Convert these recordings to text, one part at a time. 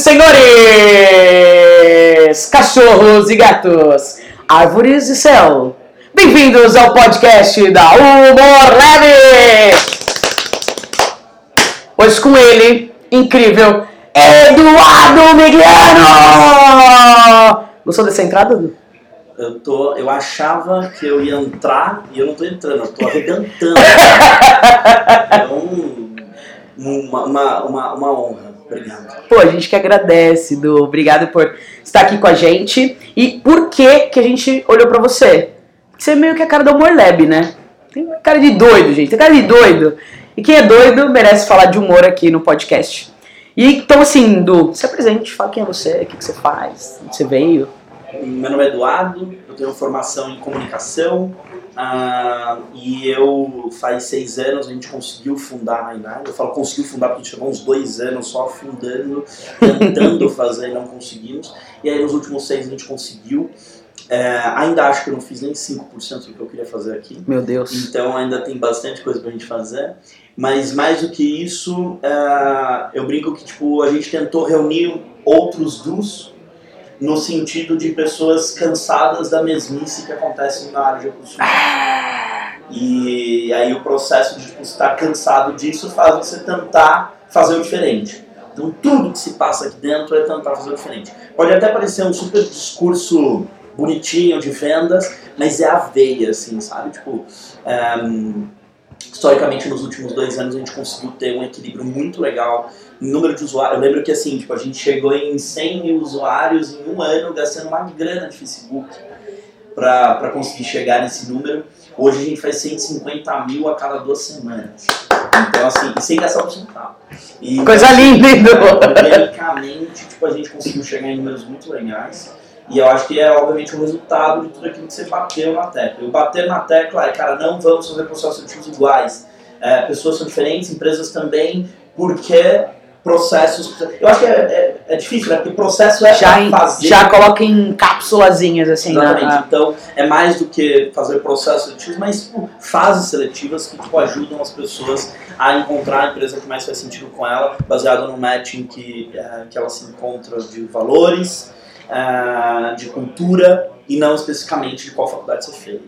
senhores, cachorros e gatos, árvores e céu, bem-vindos ao podcast da Humor Leve! Hoje com ele, incrível, Eduardo Migliano! Gostou dessa entrada, Edu? Eu, tô, eu achava que eu ia entrar e eu não tô entrando, eu tô arrebentando. é um, uma, uma, uma, uma honra. Pô, a gente que agradece, Du. Obrigado por estar aqui com a gente. E por que que a gente olhou pra você? Porque você é meio que a cara do Humor Lab, né? Tem cara de doido, gente. Tem cara de doido. E quem é doido merece falar de humor aqui no podcast. E então, assim, Du, se apresente, fala quem é você, o que, que você faz, onde você veio. Meu nome é Eduardo, eu tenho formação em comunicação ah, e eu faz seis anos a gente conseguiu fundar a Inai. Eu falo conseguiu fundar porque a gente chegou uns dois anos só fundando, tentando fazer e não conseguimos. E aí nos últimos seis a gente conseguiu. É, ainda acho que eu não fiz nem 5% do que eu queria fazer aqui. Meu Deus. Então ainda tem bastante coisa pra gente fazer. Mas mais do que isso, é, eu brinco que tipo, a gente tentou reunir outros dos no sentido de pessoas cansadas da mesmice que acontece na área de recursos humanos. E aí o processo de tipo, estar cansado disso faz você tentar fazer o diferente. Então tudo que se passa aqui dentro é tentar fazer o diferente. Pode até parecer um super discurso bonitinho de vendas, mas é a veia, assim, sabe? Tipo, um, historicamente nos últimos dois anos a gente conseguiu ter um equilíbrio muito legal número de usuários. Eu lembro que assim, tipo, a gente chegou em 100 mil usuários em um ano, gastando uma grana de Facebook para conseguir chegar nesse número. Hoje a gente faz 150 mil a cada duas semanas. Então, assim, sem gastar um centavo. E, Coisa assim, linda, Edu. Organicamente, tipo, a gente conseguiu chegar em números muito legais. E eu acho que é, obviamente, o resultado de tudo aquilo que você bateu na tecla. E o bater na tecla é, cara, não vamos fazer processos iguais. É, pessoas são diferentes, empresas também, porque processos. Eu acho que é, é, é difícil, né? Porque processo é Já, em- fazer. já coloca em cápsulazinhas, assim, Exatamente. né? Então, é mais do que fazer processos seletivos, mas tipo, fases seletivas que tipo, ajudam as pessoas a encontrar a empresa que mais faz sentido com ela, baseado no matching que, eh, que ela se encontra de valores, eh, de cultura e não especificamente de qual faculdade você fez.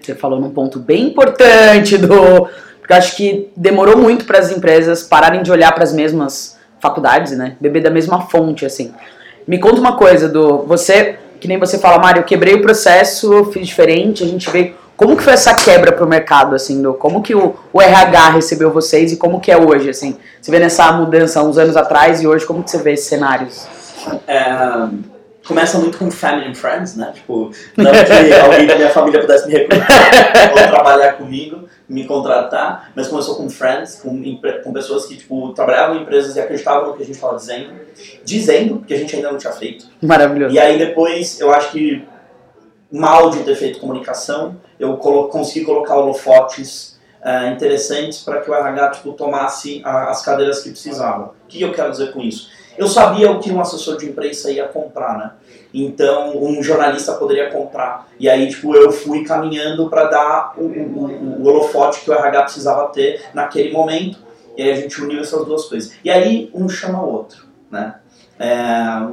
Você falou num ponto bem importante do. Porque eu acho que demorou muito para as empresas pararem de olhar para as mesmas faculdades, né? Beber da mesma fonte, assim. Me conta uma coisa, do você, que nem você fala, Mário, eu quebrei o processo, fiz diferente, a gente veio. Como que foi essa quebra pro mercado, assim, do, como que o, o RH recebeu vocês e como que é hoje, assim? Você vê nessa mudança uns anos atrás e hoje, como que você vê esses cenários? É, começa muito com family and friends, né? Tipo, não que alguém da minha família pudesse me recrutar ou trabalhar comigo, me contratar, mas começou com friends, com, com pessoas que tipo, trabalhavam em empresas e acreditavam no que a gente estava dizendo, dizendo, porque a gente ainda não tinha feito. Maravilhoso. E aí depois, eu acho que mal de ter feito comunicação, eu colo consegui colocar holofotes eh, interessantes para que o RH tipo, tomasse a- as cadeiras que precisava. O que eu quero dizer com isso? Eu sabia o que um assessor de imprensa ia comprar, né? Então, um jornalista poderia comprar. E aí, tipo, eu fui caminhando para dar o, o, o- holofote que o RH precisava ter naquele momento. E aí a gente uniu essas duas coisas. E aí, um chama o outro, né? É,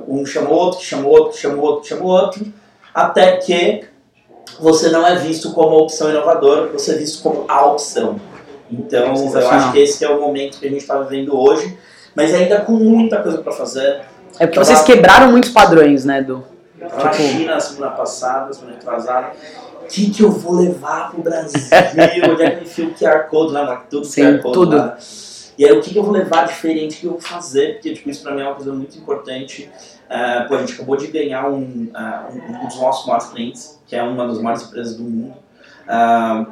um chama o outro, chama o outro, chama o outro, chama o outro, até que você não é visto como a opção inovadora, você é visto como a opção. Então, eu acho que esse é o momento que a gente está vivendo hoje, mas ainda com muita coisa para fazer. É porque vocês quebraram muitos padrões, né, do. Eu tava na Tipo- China semana passada, semana atrasada. O que, que eu vou levar pro Brasil? Onde é que eu enfio o QR Code lá? Tudo Sim, QR Code tudo. lá. E aí, o que, que eu vou levar diferente? O que eu vou fazer? Porque tipo, isso pra mim é uma coisa muito importante. É, pô, a gente acabou de ganhar um, ah, um, um dos nossos maiores clientes, que é uma das maiores empresas do mundo.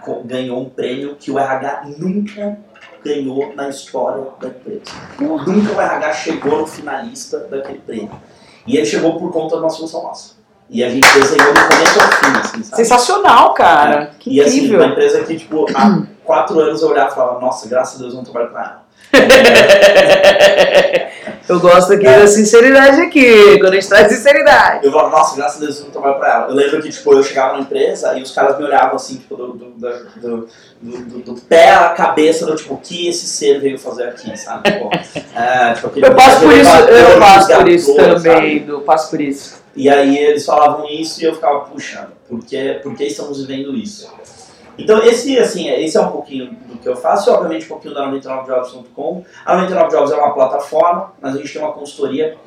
co- ganhou um prêmio que o RH nunca ganhou na história da empresa. Nunca o RH chegou no finalista daquele prêmio. E ele chegou por conta de uma solução nossa. E a gente desenhou do começo ao fim, assim, sabe? Sensacional, cara. Que e assim, incrível. uma empresa que, tipo, há quatro anos eu olhava e falava, nossa, graças a Deus eu não trabalho com ela. Eu gosto aqui da sinceridade aqui, quando a gente traz sinceridade. Eu falava, nossa, graças a Deus eu não trabalho pra ela. Eu lembro que, tipo, eu chegava na empresa e os caras me olhavam assim, tipo, do, do, do, do, do, pé à cabeça, do tipo, o que esse ser veio fazer aqui, sabe? Tipo, é, tipo, Eu passo por isso, eu passo por isso também, do, passo por isso. E aí eles falavam isso e eu ficava, puxa, por que, por que estamos vivendo isso? Então esse, assim, esse é um pouquinho do que eu faço, e obviamente um pouquinho da 99jobs.com. A 99jobs é uma plataforma, mas a gente tem uma consultoria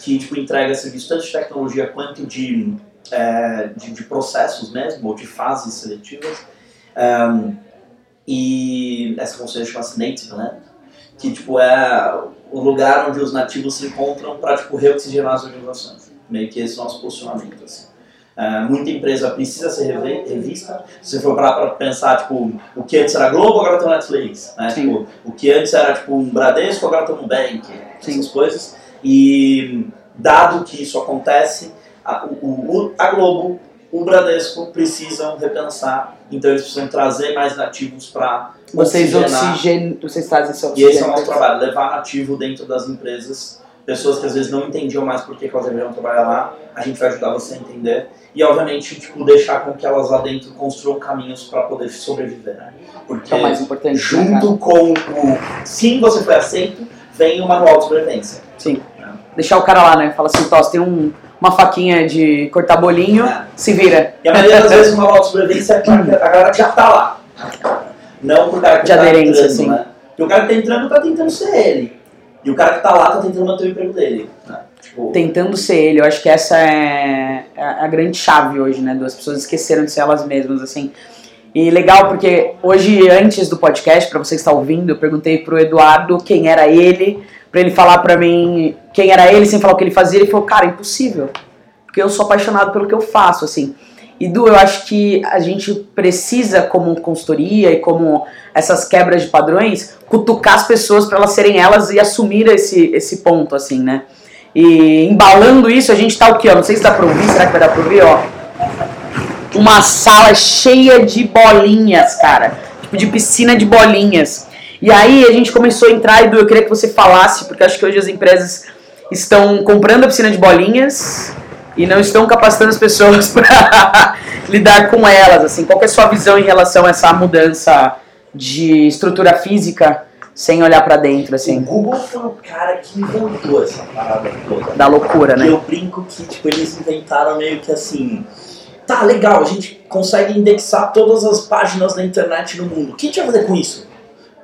que tipo, entrega serviço tanto de tecnologia quanto de, é, de, de processos mesmo, ou de fases seletivas. Um, e essa consultoria chama-se Native Land, que tipo, é o lugar onde os nativos se encontram para tipo, reoxigenar as organizações. Meio que esse é o nosso posicionamento. Assim. É, muita empresa precisa ser revi- revista. Se você for para pensar, tipo, o que antes era Globo, agora tem o Netflix. Né? Tipo, o que antes era tipo um Bradesco, agora tem um Nubank. Sim. Essas coisas. E dado que isso acontece, a, o, a Globo, o Bradesco precisam repensar. Então eles precisam trazer mais nativos para Vocês oxigênio, vocês trazem esse e oxigênio. esse é o nosso trabalho, levar nativo dentro das empresas, pessoas que às vezes não entendiam mais por que elas deveriam trabalhar lá, a gente vai ajudar você a entender. E obviamente, tipo, deixar com que elas lá dentro construam caminhos para poder sobreviver, né? Porque Que é o mais importante. né, junto com o sim, você foi aceito, vem o manual de sobrevivência. Sim. Deixar o cara lá, né? Fala assim, você tem um, uma faquinha de cortar bolinho, É. se vira. E a maioria das vezes o manual de sobrevivência é que a galera já tá lá. Não pro cara que De tá aderência, entrando, sim. né? Porque o cara que tá entrando tá tentando ser ele. E o cara que tá lá tá tentando manter o emprego dele. Né? Tipo, Tentando ser ele, eu acho que essa é é a grande chave hoje, né? Das pessoas esqueceram de ser elas mesmas, assim. E legal porque hoje, antes do podcast, pra você que está ouvindo, eu perguntei pro Eduardo quem era ele, pra ele falar pra mim quem era ele sem falar o que ele fazia. Ele falou, cara, impossível. Porque eu sou apaixonado pelo que eu faço, assim. E Du, eu acho que a gente precisa, como consultoria e como essas quebras de padrões, cutucar as pessoas para elas serem elas e assumir esse, esse ponto, assim, né? E embalando isso, a gente tá o quê? ó? Não sei se dá pra ouvir, será que vai dar pra ouvir, ó? Uma sala cheia de bolinhas, cara. Tipo, de piscina de bolinhas. E aí a gente começou a entrar, Edu, eu queria que você falasse, porque acho que hoje as empresas estão comprando a piscina de bolinhas e não estão capacitando as pessoas para lidar com elas, assim. Qual que é a sua visão em relação a essa mudança de estrutura física sem olhar pra dentro, O assim, Google foi o cara que inventou essa parada toda. da loucura, E né? eu brinco que tipo, eles inventaram meio que assim. Tá, legal, a gente consegue indexar todas as páginas da internet no mundo. O que a gente vai fazer com isso?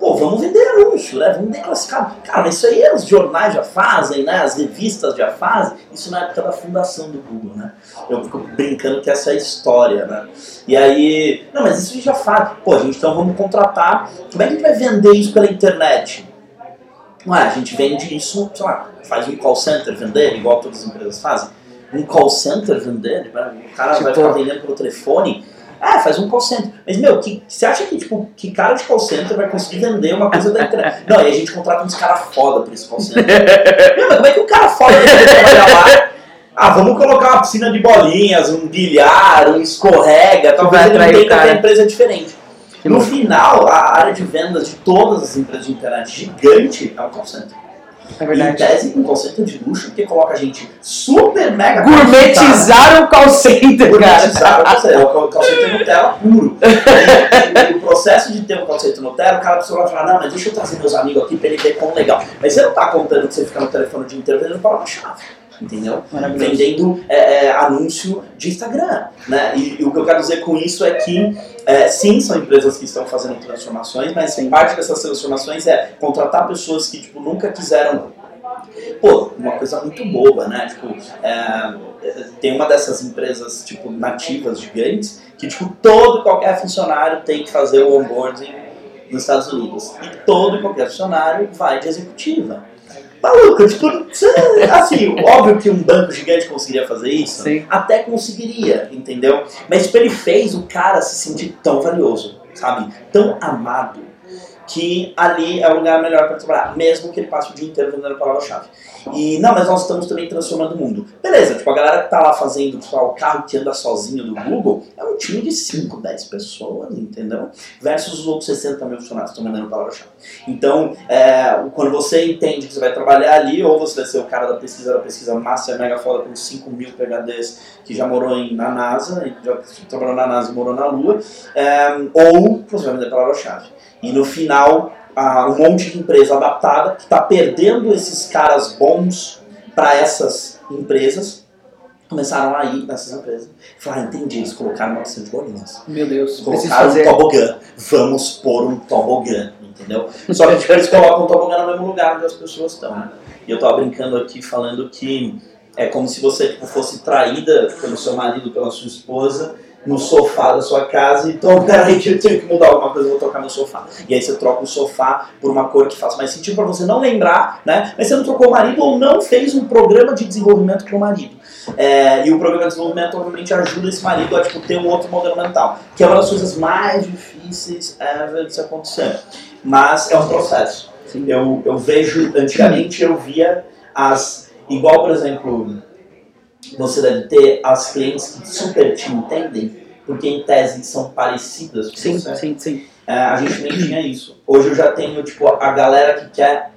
Pô, vamos vender anúncio, né? Vamos declassificar. Cara, mas isso aí os jornais já fazem, né? As revistas já fazem. Isso na época da fundação do Google, né? Eu fico brincando que essa é a história, né? E aí, não, mas isso a gente já faz. Pô, gente, então vamos contratar. Como é que a gente vai vender isso pela internet? Ué, a gente vende isso, sei lá, faz um call center vender, igual todas as empresas fazem. Um call center vender, o cara vai Tipo- ficar vendendo pelo telefone. Ah, faz um call center. Mas, meu, que, você acha que, tipo, que cara de call center vai conseguir vender uma coisa da internet? Não, e a gente contrata uns caras foda pra esse call center. Meu, mas como é que o cara foda vai trabalhar lá? Ah, vamos colocar uma piscina de bolinhas, um bilhar, um escorrega, talvez ele atrair o entenda que cara. a empresa diferente. Que No louco. final, a área de vendas de todas as empresas de internet gigante é um call center. É Em verdade. tese, um call center de luxo, porque coloca a gente super mega. Gourmetizaram o call center, cara. Gourmetizaram o call center. É o call center Nutella puro. E o processo de ter um call center Nutella, o cara precisa falar, não, mas deixa eu trazer meus amigos aqui pra ele ver quão legal. Mas você não tá contando que você fica no telefone o dia inteiro vendendo palavra-chave. Entendeu? Vendendo é, é, anúncio de Instagram. Né? E, e o que eu quero dizer com isso é que, é, sim, são empresas que estão fazendo transformações, mas parte dessas transformações é contratar pessoas que tipo, nunca quiseram pô, uma coisa muito boba, né? Tipo, é, tem uma dessas empresas, tipo, nativas gigantes, que, tipo, todo e qualquer funcionário tem que fazer o onboarding nos Estados Unidos. E todo e qualquer funcionário vai de executiva. Maluco, tipo, assim, óbvio que um banco gigante conseguiria fazer isso, Sim. até conseguiria, entendeu? Mas tipo, ele fez o cara se sentir tão valioso, sabe? Tão amado, que ali é o lugar melhor para trabalhar, mesmo que ele passe o dia inteiro vendendo a palavra-chave. E não, mas nós estamos também transformando o mundo. Beleza, tipo, a galera que tá lá fazendo tipo, o carro que anda sozinho do Google é um time de 5, 10 pessoas, entendeu? Versus os outros 60 mil funcionários que estão vendendo palavra-chave. Então, é, quando você entende que você vai trabalhar ali, ou você vai ser o cara da pesquisa da pesquisa massa, mega foda com 5 mil PHDs que já morou em, na NASA, já trabalhou na NASA e morou na Lua, é, ou você vai vender palavra-chave. E no final, um monte de empresa adaptada que está perdendo esses caras bons para essas empresas. Começaram a ir nessas empresas. Falaram, ah, entendi, eles colocaram 900 bolinhas. Meu Deus, colocaram um tobogã. Vamos pôr um tobogã, entendeu? Só que eles colocam um tobogã no mesmo lugar onde as pessoas estão. Né? E eu tava brincando aqui falando que é como se você tipo, fosse traída pelo seu marido, pela sua esposa, no sofá da sua casa, então peraí que eu tenho que mudar alguma coisa, eu vou trocar meu sofá. E aí você troca o sofá por uma cor que faça mais sentido para você não lembrar, né? Mas você não trocou o marido ou não fez um programa de desenvolvimento para o marido. É, e o programa de desenvolvimento obviamente ajuda esse marido a tipo, ter um outro modelo mental, que é uma das coisas mais difíceis ever de se acontecer. Mas é um processo. Eu, eu vejo, antigamente eu via as. Igual, por exemplo, você deve ter as clientes que super te entendem, porque em tese são parecidas sim, você. Sim, sim, é, a gente nem tinha isso. Hoje eu já tenho, tipo, a galera que quer...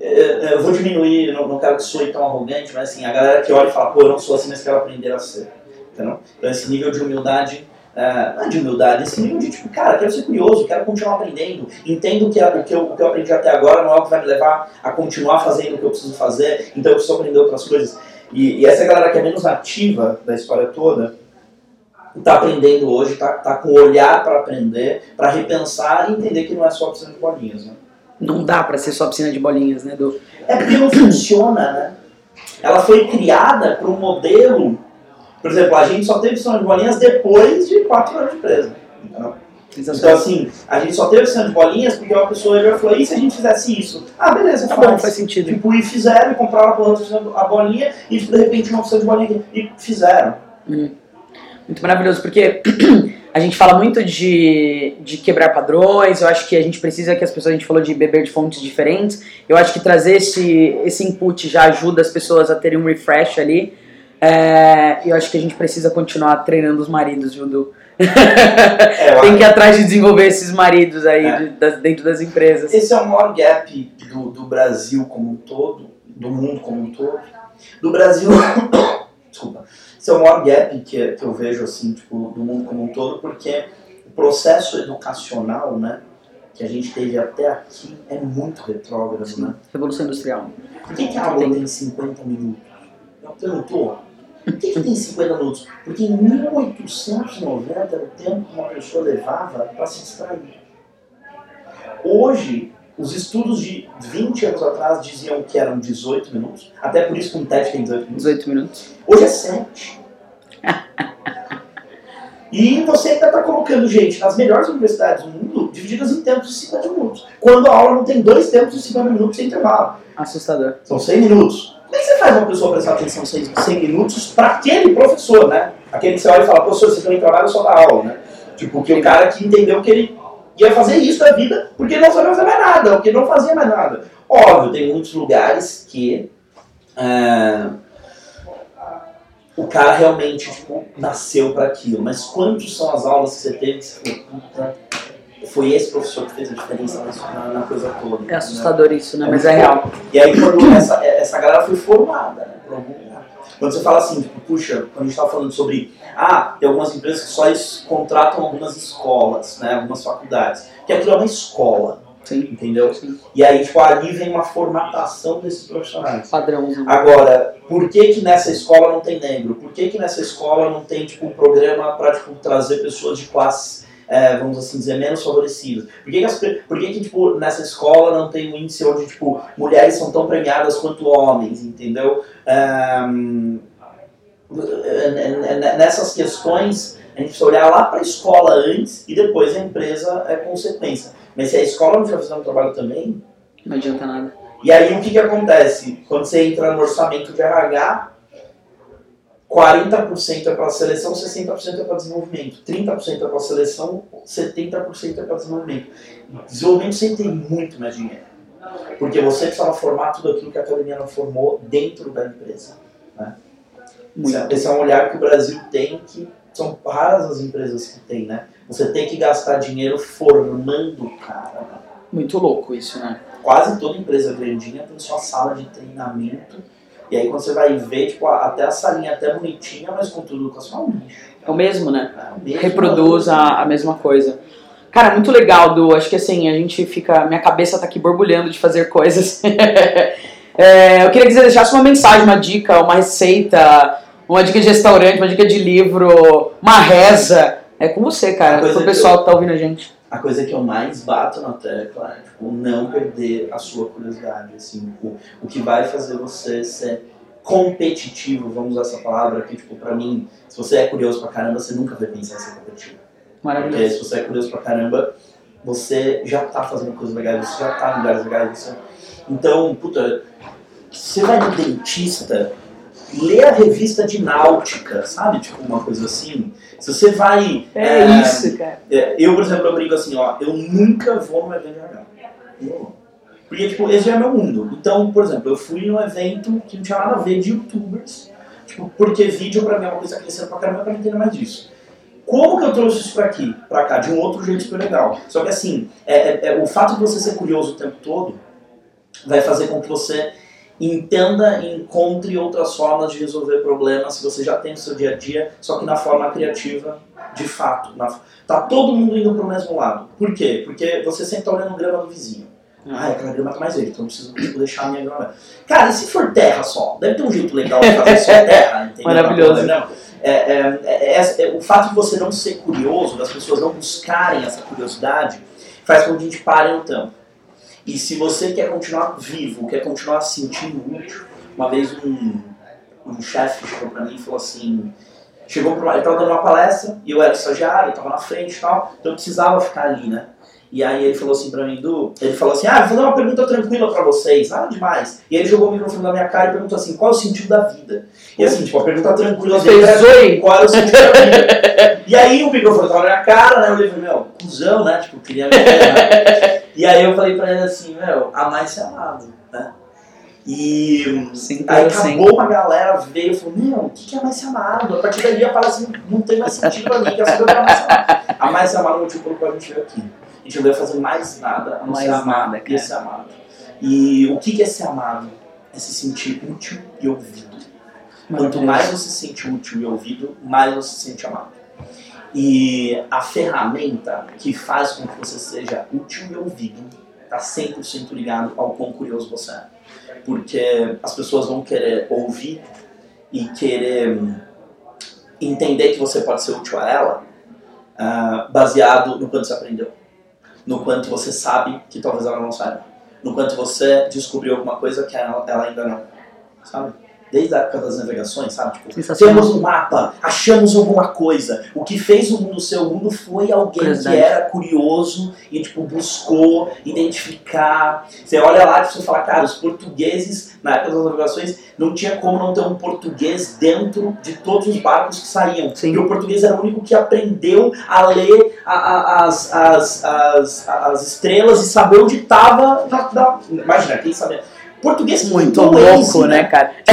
É, é, eu vou diminuir, não, não quero que soe tão arrogante, mas assim, a galera que olha e fala, pô, eu não sou assim, mas quero aprender a ser. Entendeu? Então esse nível de humildade é, não é de humildade, esse nível de tipo, cara, quero ser curioso, quero continuar aprendendo, entendo que o que, eu, o que eu aprendi até agora não é o que vai me levar a continuar fazendo o que eu preciso fazer, então eu preciso aprender outras coisas. E, e essa galera que é menos ativa da história toda, está aprendendo hoje, está tá com olhar para aprender, para repensar e entender que não é só piscina de bolinhas. Né? Não dá para ser só piscina de bolinhas, né, Du? É porque não funciona, né? Ela foi criada para um modelo. Por exemplo, a gente só teve piscina de bolinhas depois de quatro anos de empresa. Então, então, assim, a gente só teve de bolinhas porque uma pessoa já falou, e se a gente fizesse isso? Ah, beleza, tá faz. Bom, faz sentido. Tipo, e fizeram, e compraram a bolinha, e de repente uma oficina de bolinha, e fizeram. Hum. Muito maravilhoso, porque a gente fala muito de, de quebrar padrões, eu acho que a gente precisa que as pessoas, a gente falou de beber de fontes diferentes, eu acho que trazer esse, esse input já ajuda as pessoas a terem um refresh ali, é, eu acho que a gente precisa continuar treinando os maridos, viu, Du? É, Tem que ir atrás de desenvolver esses maridos aí é. de, das, dentro das empresas. Esse é o maior gap do, do Brasil como um todo, do mundo como um todo. Do Brasil. Desculpa. Esse é o maior gap que, que eu vejo assim, tipo, do mundo como um todo, porque o processo educacional, né? que a gente teve até aqui é muito retrógrado, Sim. né? Revolução Industrial. Por que, que a aula tem 50 minutos? Eu perguntou, por que, que tem 50 minutos? Porque em 1890 era o tempo que uma pessoa levava para se distrair. Hoje, os estudos de 20 anos atrás diziam que eram 18 minutos. Até por isso que um TED tem 18 minutos. 18 minutos. Hoje é 7. e você ainda está colocando gente nas melhores universidades do mundo divididas em tempos de 50 minutos. Quando a aula não tem dois tempos de 50 minutos sem intervalo. Assustador. São 100 minutos. Como é que faz uma pessoa prestar atenção 100, 100 minutos para aquele professor, né? Aquele que você olha e fala, professor, você também trabalha só da aula, né? Tipo, que o cara que entendeu que ele ia fazer isso da vida porque não sabia fazer mais nada, porque não fazia mais nada. Óbvio, tem muitos lugares que é, o cara realmente tipo, nasceu para aquilo, mas quantas são as aulas que você teve que você falou, puta, foi esse professor que fez a diferença na, na coisa toda. É assustador né? isso, né? É Mas é real. E aí quando essa, essa galera foi formada, né, por algum lugar. Quando você fala assim, tipo, puxa, quando a gente estava falando sobre, ah, tem algumas empresas que só contratam algumas escolas, né, algumas faculdades, que aquilo é uma escola. Sim. Entendeu? Sim. E aí, tipo, ali vem uma formatação desses profissionais. Padrão. Agora, por que que nessa escola não tem negro? Por que que nessa escola não tem, tipo, um programa para, tipo, trazer pessoas de classe é, vamos assim dizer, menos favorecidos? Por que, que, as, por que, que tipo, nessa escola não tem um índice onde tipo, mulheres são tão premiadas quanto homens, entendeu? Um, nessas questões, a gente precisa olhar lá para a escola antes e depois a empresa é consequência. Mas se a escola não estiver fazendo um trabalho também... Não adianta nada. E aí o que, que acontece? Quando você entra no orçamento de RH, 40% é para seleção, 60% é para desenvolvimento, 30% é para seleção, 70% é para desenvolvimento. Desenvolvimento sempre tem muito mais dinheiro. Porque você precisava formar tudo aquilo que a academia não formou dentro da empresa. Né? Esse é um olhar que o Brasil tem que são raras as empresas que tem, né? Você tem que gastar dinheiro formando o cara. Né? Muito louco isso, né? Quase toda empresa grandinha tem sua sala de treinamento. E aí quando você vai ver, tipo, até a salinha até bonitinha, mas com tudo educacional, um lixo. É o mesmo, né? É o mesmo Reproduz a, a mesma coisa. Cara, muito legal, Du. Acho que assim, a gente fica. Minha cabeça tá aqui borbulhando de fazer coisas. é, eu queria que você deixasse uma mensagem, uma dica, uma receita, uma dica de restaurante, uma dica de livro, uma reza. É com você, cara, pro pessoal que, que tá ouvindo a gente. A coisa que eu mais bato na tecla é tipo, não perder a sua curiosidade. Assim, o, o que vai fazer você ser competitivo, vamos usar essa palavra, que tipo, pra mim, se você é curioso pra caramba, você nunca vai pensar em ser competitivo. Maravilhoso. Porque se você é curioso pra caramba, você já tá fazendo coisas legais, você já tá em lugares legais. Você... Então, puta, você vai no dentista, lê a revista de náutica, sabe? Tipo, uma coisa assim. Se você vai. É, é isso, cara. É, eu, por exemplo, eu brinco assim, ó, eu nunca vou no evento de RH. Porque, tipo, esse já é meu mundo. Então, por exemplo, eu fui num evento que não tinha nada a ver de youtubers, tipo, porque vídeo pra mim é uma coisa crescendo pra caramba, eu quero entender mais disso. Como que eu trouxe isso pra aqui, pra cá, de um outro jeito super legal? Só que assim, é, é, é, o fato de você ser curioso o tempo todo vai fazer com que você entenda e encontre outras formas de resolver problemas que você já tem no seu dia a dia, só que na forma criativa, de fato. Na, tá todo mundo indo pro mesmo lado. Por quê? Porque você sempre tá olhando o grama do vizinho. Ah, aquela grama tá mais verde, então eu preciso tipo, deixar a minha grama. Cara, e se for terra só? Deve ter um jeito legal de fazer só terra, entendeu? Maravilhoso. É, é, é, é, o fato de você não ser curioso, das pessoas não buscarem essa curiosidade, faz com que a gente pare no tempo. E se você quer continuar vivo, quer continuar se sentindo útil, uma vez um, um chefe chegou pra mim e falou assim, chegou pra, ele estava dando uma palestra e eu era estagiário, estava na frente e tal, então eu precisava ficar ali, né? E aí ele falou assim pra mim, Du, ele falou assim, ah, vou fazer uma pergunta tranquila pra vocês, nada demais. E ele jogou o microfone na minha cara e perguntou assim, qual é o sentido da vida? E assim, tipo, a pergunta tranquila dele era, qual é o sentido da vida? e aí o microfone tava na minha cara, né, eu falei, meu, cuzão, né, tipo, queria me né? E aí eu falei pra ele assim, meu, amar e ser amado, né? E Sim, aí acabou uma galera, veio e falou, meu, o que é mais ser amado? A partir daí aparece, assim, não tem mais sentido pra mim, que é que é mais amado. Amar e ser amado é o motivo pelo qual a gente veio aqui gente não vai fazer mais nada a não mais ser amado nada, e ser amado. E o que é ser amado? É se sentir útil e ouvido. Quanto mais você se sente útil e ouvido, mais você se sente amado. E a ferramenta que faz com que você seja útil e ouvido está 100% ligado ao quão curioso você é. Porque as pessoas vão querer ouvir e querer hum, entender que você pode ser útil a ela uh, baseado no quanto você aprendeu no quanto você sabe que talvez ela não saiba, no quanto você descobriu alguma coisa que ela, ainda não, sabe? Desde a época das navegações, sabe? Tipo, temos um mapa, achamos alguma coisa. O que fez o mundo ser o mundo foi alguém Verdade. que era curioso e tipo buscou identificar. Você olha lá e você fala, cara, os portugueses na época das navegações não tinha como não ter um português dentro de todos os barcos que saíam. Sim. E o português era o único que aprendeu a ler a, a, as, as, as, as estrelas e saber onde estava. Imagina, quem sabia Português muito louco, né, né, cara?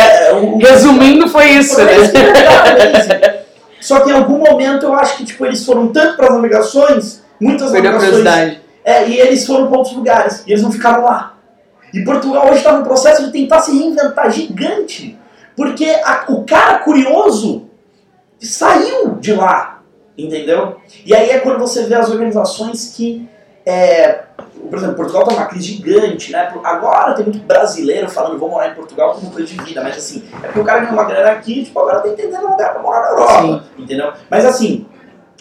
É, Resumindo, foi isso, né? Só que em algum momento eu acho que tipo, eles foram tanto para as navegações, muitas Perdeu navegações. É, e eles foram para outros lugares, e eles não ficaram lá. E Portugal hoje está no processo de tentar se reinventar gigante. Porque a, o cara curioso saiu de lá, entendeu? E aí é quando você vê as organizações que é, por exemplo, Portugal está numa crise gigante, né? Agora tem muito brasileiro falando vou morar em Portugal como coisa de vida, mas assim, é porque o cara ganha uma grana aqui, tipo, agora tá entendendo um lugar pra morar na Europa, Sim. entendeu? Mas assim,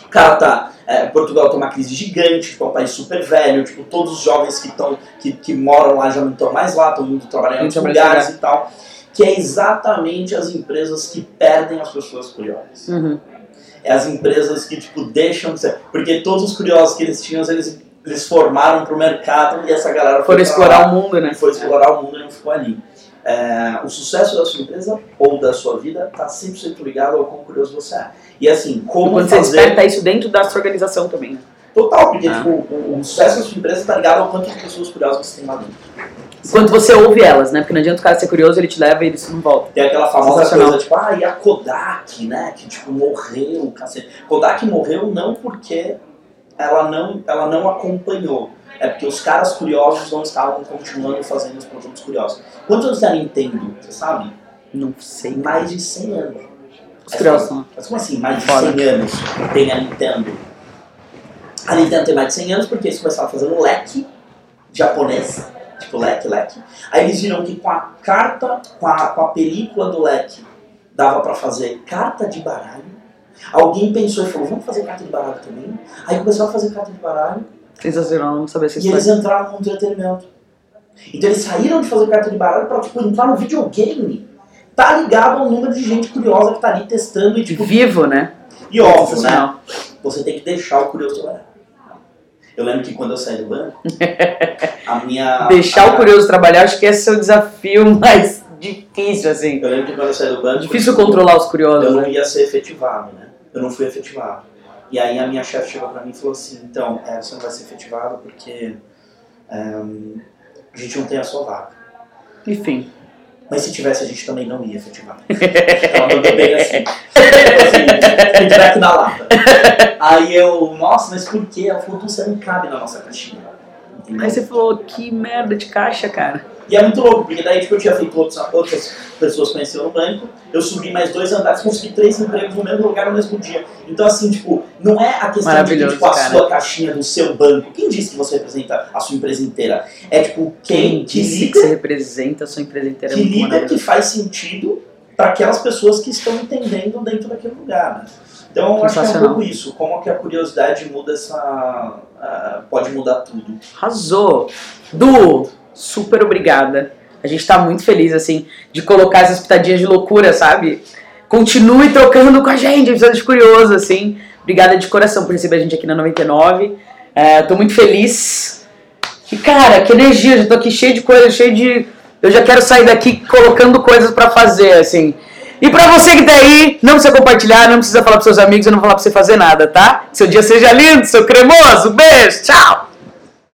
o cara tá. É, Portugal tem uma crise gigante, tipo, é um país super velho, tipo, todos os jovens que, tão, que, que moram lá já não estão mais lá, estão indo trabalhar em outros lugares e tal. Que é exatamente as empresas que perdem as pessoas curiosas. Uhum. É as empresas que, tipo, deixam de ser. Porque todos os curiosos que eles tinham, eles eles formaram para o mercado e essa galera foi explorar lá, o mundo, né? Foi explorar o mundo e não ficou ali. é, o sucesso da sua empresa ou da sua vida está 100% ligado ao quão curioso você é. E assim, como Quando fazer... você desperta isso dentro da sua organização também, né? Total, porque Ah. tipo, o, o sucesso da sua empresa está ligado ao quanto de pessoas curiosas você tem lá dentro. Enquanto você ouve elas, né? Porque não adianta o cara ser curioso, ele te leva e ele não volta. Tem aquela famosa coisa, tipo, ah, e a Kodak, né? Que tipo, morreu, cacete. Kodak morreu não porque ela não, ela não acompanhou. É porque os caras curiosos não estavam continuando fazendo os produtos curiosos. Quantos anos tem a Nintendo? Você sabe? Não sei. Mais de 100 anos. Os curiosos não. Mas como assim, mais de Foda. 100 anos tem a Nintendo? A Nintendo tem mais de 100 anos porque eles começaram a fazer um leque japonês, tipo leque, leque. Aí eles viram que com a carta, com a, com a película do leque, dava pra fazer carta de baralho. Alguém pensou e falou, vamos fazer carta de baralho também? Aí começou a fazer carta de baralho Sensacional, não essa e eles entraram no entretenimento. Então eles saíram de fazer carta de baralho pra tipo, entrar no videogame. Tá ligado ao número de gente curiosa que tá ali testando e tipo, Vivo, né? e óbvio, né? Você tem que deixar o curioso trabalhar. Eu lembro que quando eu saí do banco, a minha. Deixar a- o curioso trabalhar, acho que esse é o desafio mais difícil, assim. Eu lembro que quando eu saí do banco. Difícil controlar os Eu curiosos, não né? ia ser efetivado, né? Eu não fui efetivado. E aí a minha chefe chegou pra mim e falou assim: então, é, você não vai ser efetivado porque é, a gente não tem a sua vaga. Enfim. Mas se tivesse, a gente também não ia efetivar. Ela mandou bem assim. assim feedback na lata. Aí eu, nossa, mas por quê? Ela falou, você não cabe na nossa caixinha. Aí você falou, que merda de caixa, cara. E é muito louco, porque daí tipo, eu tinha feito outros, outras pessoas conheceram no banco, eu subi mais dois andares, consegui três empregos no mesmo lugar no mesmo dia. Então, assim, tipo, não é a questão de tipo, a cara. sua caixinha do seu banco. Quem disse que você representa a sua empresa inteira? É tipo, quem, Quem que disse que você representa a sua empresa inteira é que, muito líder que faz sentido para aquelas pessoas que estão entendendo dentro daquele lugar. Né? Então, eu acho que é um pouco isso, como que a curiosidade muda essa. ah, pode mudar tudo. Arrasou. Du, super obrigada. A gente tá muito feliz, assim, de colocar essas pitadinhas de loucura, sabe? Continue trocando com a gente, episódio de curioso, assim. Obrigada de coração por receber a gente aqui na 99. É, tô muito feliz. E, cara, que energia, já tô aqui cheio de coisa, cheio de. Eu já quero sair daqui colocando coisas pra fazer, assim. E pra você que tá aí, não precisa compartilhar, não precisa falar pros seus amigos, eu não vou falar pra você fazer nada, tá? Seu dia seja lindo, seu cremoso. Beijo, tchau!